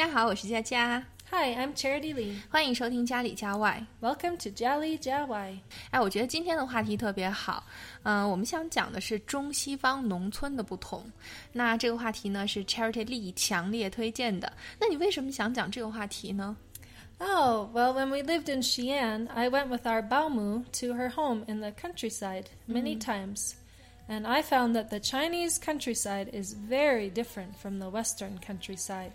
大家好，我是佳佳。 Hi, I'm Charity Lee. 欢迎收听家里家外。 Welcome to Jali Jawai. 哎，我觉得今天的话题特别好。嗯、我们想讲的是中西方农村的不同。那这个话题呢是 Charity Lee 强烈推荐的。那你为什么想讲这个话题呢？ Oh, well, when we lived in Xi'an, I went with our Baomu to her home in the countryside many times. And I found that the Chinese countryside is very different from the Western countryside.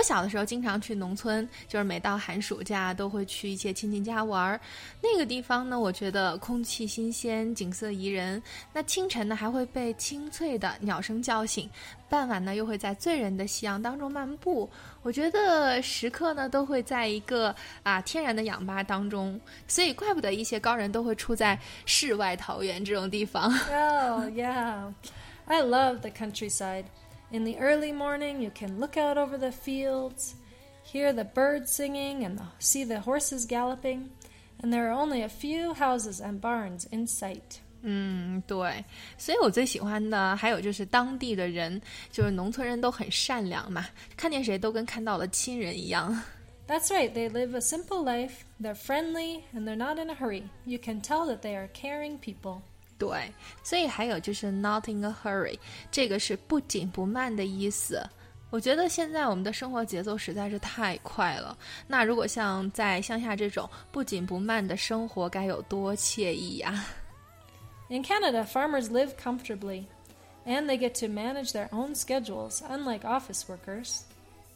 我小的时候经常去农村，就是每到寒暑假都会去一些亲戚家玩儿。那个地方呢，我觉得空气新鲜，景色宜人。那清晨呢，还会被清脆的鸟声叫醒；傍晚呢，又会在醉人的夕阳当中漫步。我觉得时刻呢，都会在一个啊天然的氧吧当中。所以，怪不得一些高人都会出在世外桃源这种地方。Oh, yeah. I love the countryside. In the early morning, you can look out over the fields, hear the birds singing, and the, see the horses galloping. And there are only a few houses and barns in sight. 嗯，对，所以我最喜欢的还有就是当地的人，就是农村人都很善良嘛，看见谁都跟看到了亲人一样。 That's right, they live a simple life, they're friendly, and they're not in a hurry. You can tell that they are caring people. 对，所以还有就是 not in a hurry，这个是不紧不慢的意思。我觉得现在我们的生活节奏实在是太快了。那如果像在乡下这种不紧不慢的生活，该有多惬意呀！ In Canada, farmers live comfortably, and they get to manage their own schedules, unlike office workers.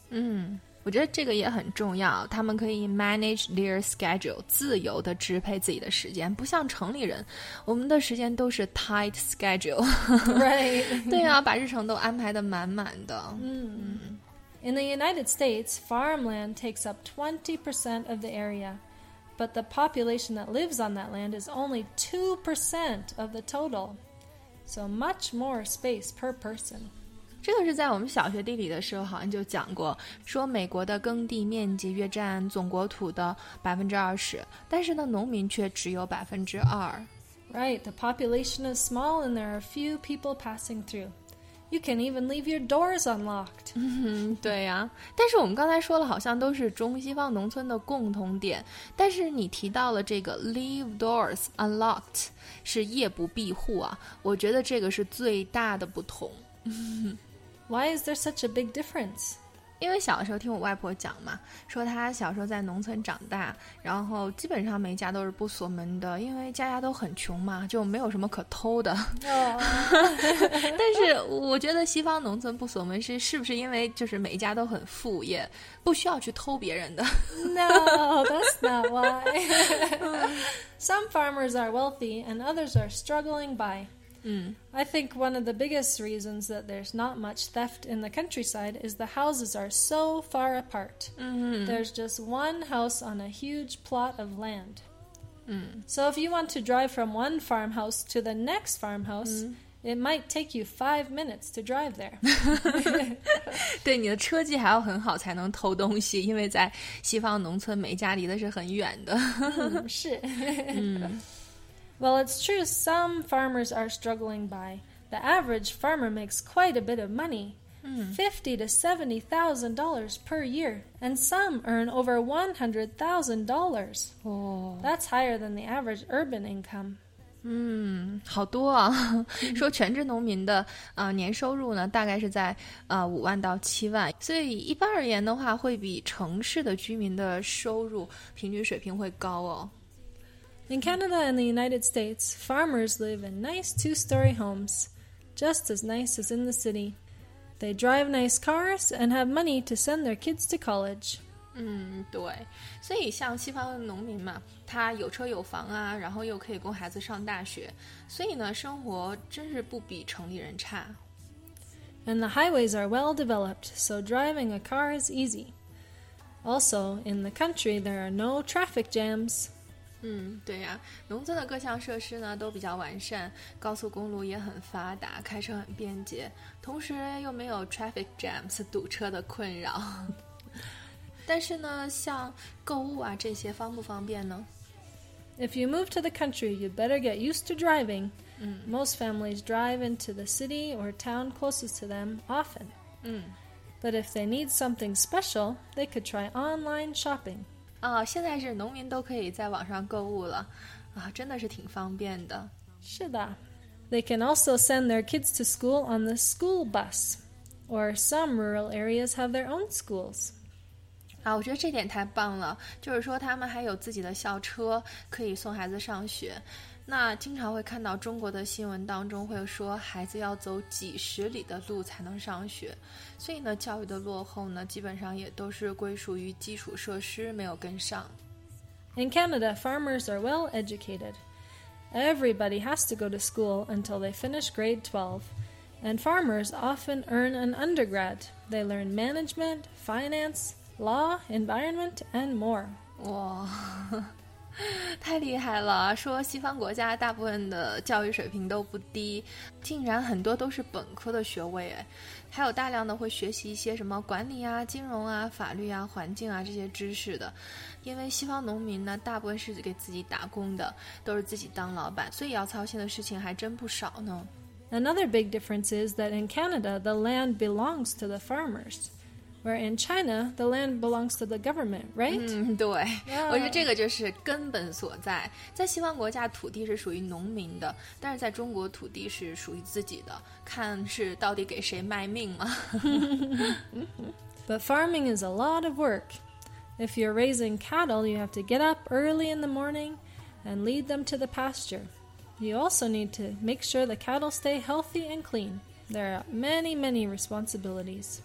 嗯， 我觉得这个也很重要，他们可以 manage their schedule，自由的支配自己的时间，不像城里人，我们的时间都是 tight schedule。 right. 对啊，把日程都安排的满满的。 In the United States, farmland takes up 20% of the area, but the population that lives on that land is only 2% of the total. So much more space per person. 这个是在我们小学地理的时候好像就讲过，说美国的耕地面积约占总国土的百分之二十，但是呢，农民却只有百分之二。Right, the population is small and there are few people passing through. You can even leave your doors unlocked. 嗯，对呀、但是我们刚才说了，好像都是中西方农村的共同点。但是你提到了这个 leave doors unlocked 是夜不闭户啊，我觉得这个是最大的不同。Why is there such a big difference? 因为小的时候听我外婆讲嘛，说她小时候在农村长大，然后基本上每家都是不锁门的，因为家家都很穷嘛，就没有什么可偷的。 Oh, 但是我觉得西方农村不锁门是是不是因为就是每一家都很富，也不需要去偷别人的？ no, that's not why. Some farmers are wealthy and others are struggling by. 嗯 I think one of the biggest reasons that there's not much theft in the countryside is the houses are so far apart. 嗯 There's just one house on a huge plot of land. 嗯 So if you want to drive from one farmhouse to the next farmhouse, it might take you five minutes to drive there. 对，你的车技还要很好才能偷东西，因为在西方农村每一家离的是很远的。 Shit. 嗯 Well, it's true some farmers are struggling by. The average farmer makes quite a bit of money. Fifty to seventy thousand dollars per year, and some earn over one hundred thousand dollars. 哦， That's higher than the average urban income. 嗯，好多啊！说全职农民的啊、呃年收入呢，大概是在呃五万到七万，所以一般而言的话，会比城市的居民的收入平均水平会高哦。 In Canada and the United States, farmers live in nice two story homes, just as nice as in the city. They drive nice cars and have money to send their kids to college. 嗯，对，所以像西方的农民嘛，他有车有房啊，然后又可以供孩子上大学，所以呢，生活真是不比城里人差。 And the highways are well developed, so driving a car is easy. Also, in the country, there are no traffic jams. 嗯，对呀，农村的各项设施呢都比较完善，高速公路也很发达，开车很便捷，同时又没有 traffic jams 堵车的困扰。但是呢，像购物啊这些方不方便呢？If you move to the country, you'd better get used to driving. Mm. Most families drive into the city or town closest to them often. Mm. But if they need something special, they could try online shopping. 啊，现在是农民都可以在网上购物了，啊，真的是挺方便的。是的。They can also send their kids to school on the school bus, or some rural areas have their own schools. 啊，我觉得这点太棒了，就是说他们还有自己的校车可以送孩子上学。那经常会看到中国的新闻当中会说，孩子要走几十里的路才能上学，所以呢，教育的落后呢，基本上也都是归属于基础设施没有跟上。In Canada, farmers are well educated. Everybody has to go to school until they finish grade 12, and farmers often earn an undergrad. They learn management, finance, law, environment, and more. 哇。 太厉害了！说西方国家大部分的教育水平都不低，竟然很多都是本科的学位，哎，还有大量的会学习一些什么管理啊、金融啊、法律啊、环境啊这些知识的。因为西方农民呢，大部分是给自己打工的，都是自己当老板，所以要操心的事情还真不少呢。Another big difference is that in Canada, the land belongs to the farmers. Where in China, the land belongs to the government, right? 嗯，对，我觉得这个就是根本所在。在西方国家，土地是属于农民的，但是在中国，土地是属于自己的，看是到底给谁卖命嘛。But farming is a lot of work. If you're raising cattle, you have to get up early in the morning and lead them to the pasture. You also need to make sure the cattle stay healthy and clean. There are many, many responsibilities.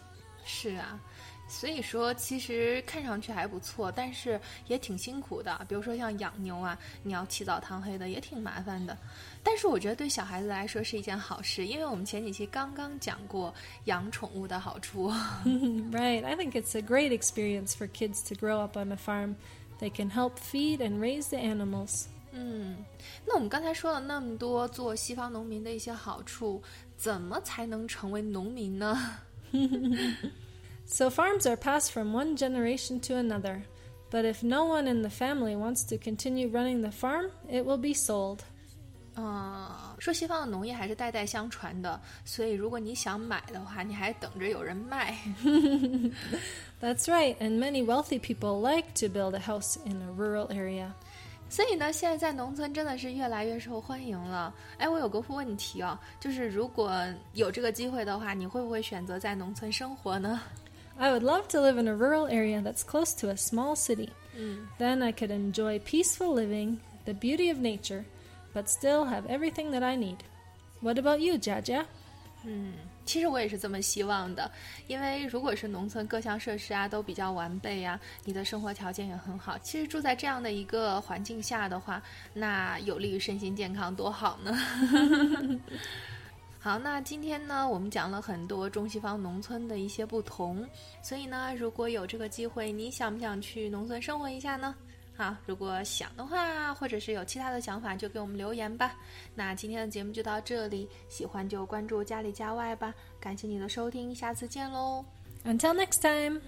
是啊，所以说其实看上去还不错，但是也挺辛苦的。比如说像养牛啊，你要起早贪黑的，也挺麻烦的。但是我觉得对小孩子来说是一件好事，因为我们前几期刚刚讲过养宠物的好处。right, I think it's a great experience for kids to grow up on a farm. They can help feed and raise the animals. 嗯，那我们刚才说了那么多做西方农民的一些好处，怎么才能成为农民呢 ？so farms are passed from one generation to another, but if no one in the family wants to continue running the farm, it will be sold. 啊、uh,，说西方的农业还是代代相传的，所以如果你想买的话，你还等着有人卖。That's right, and many wealthy people like to build a house in a rural area. 所以呢，现在在农村真的是越来越受欢迎了。哎，我有个问题哦，就是如果有这个机会的话，你会不会选择在农村生活呢？I would love to live in a rural area that's close to a small city. Then I could enjoy peaceful living, the beauty of nature, but still have everything that I need. What about you, Jaja? 嗯， 其实我也是这么希望的，因为如果是农村各项设施啊都比较完备呀、啊，你的生活条件也很好，其实住在这样的一个环境下的话，那有利于身心健康，多好呢！好，那今天呢，我们讲了很多中西方农村的一些不同，所以呢，如果有这个机会，你想不想去农村生活一下呢？好，如果想的话，或者是有其他的想法，就给我们留言吧。那今天的节目就到这里，喜欢就关注家里家外吧。感谢你的收听，下次见喽！Until next time.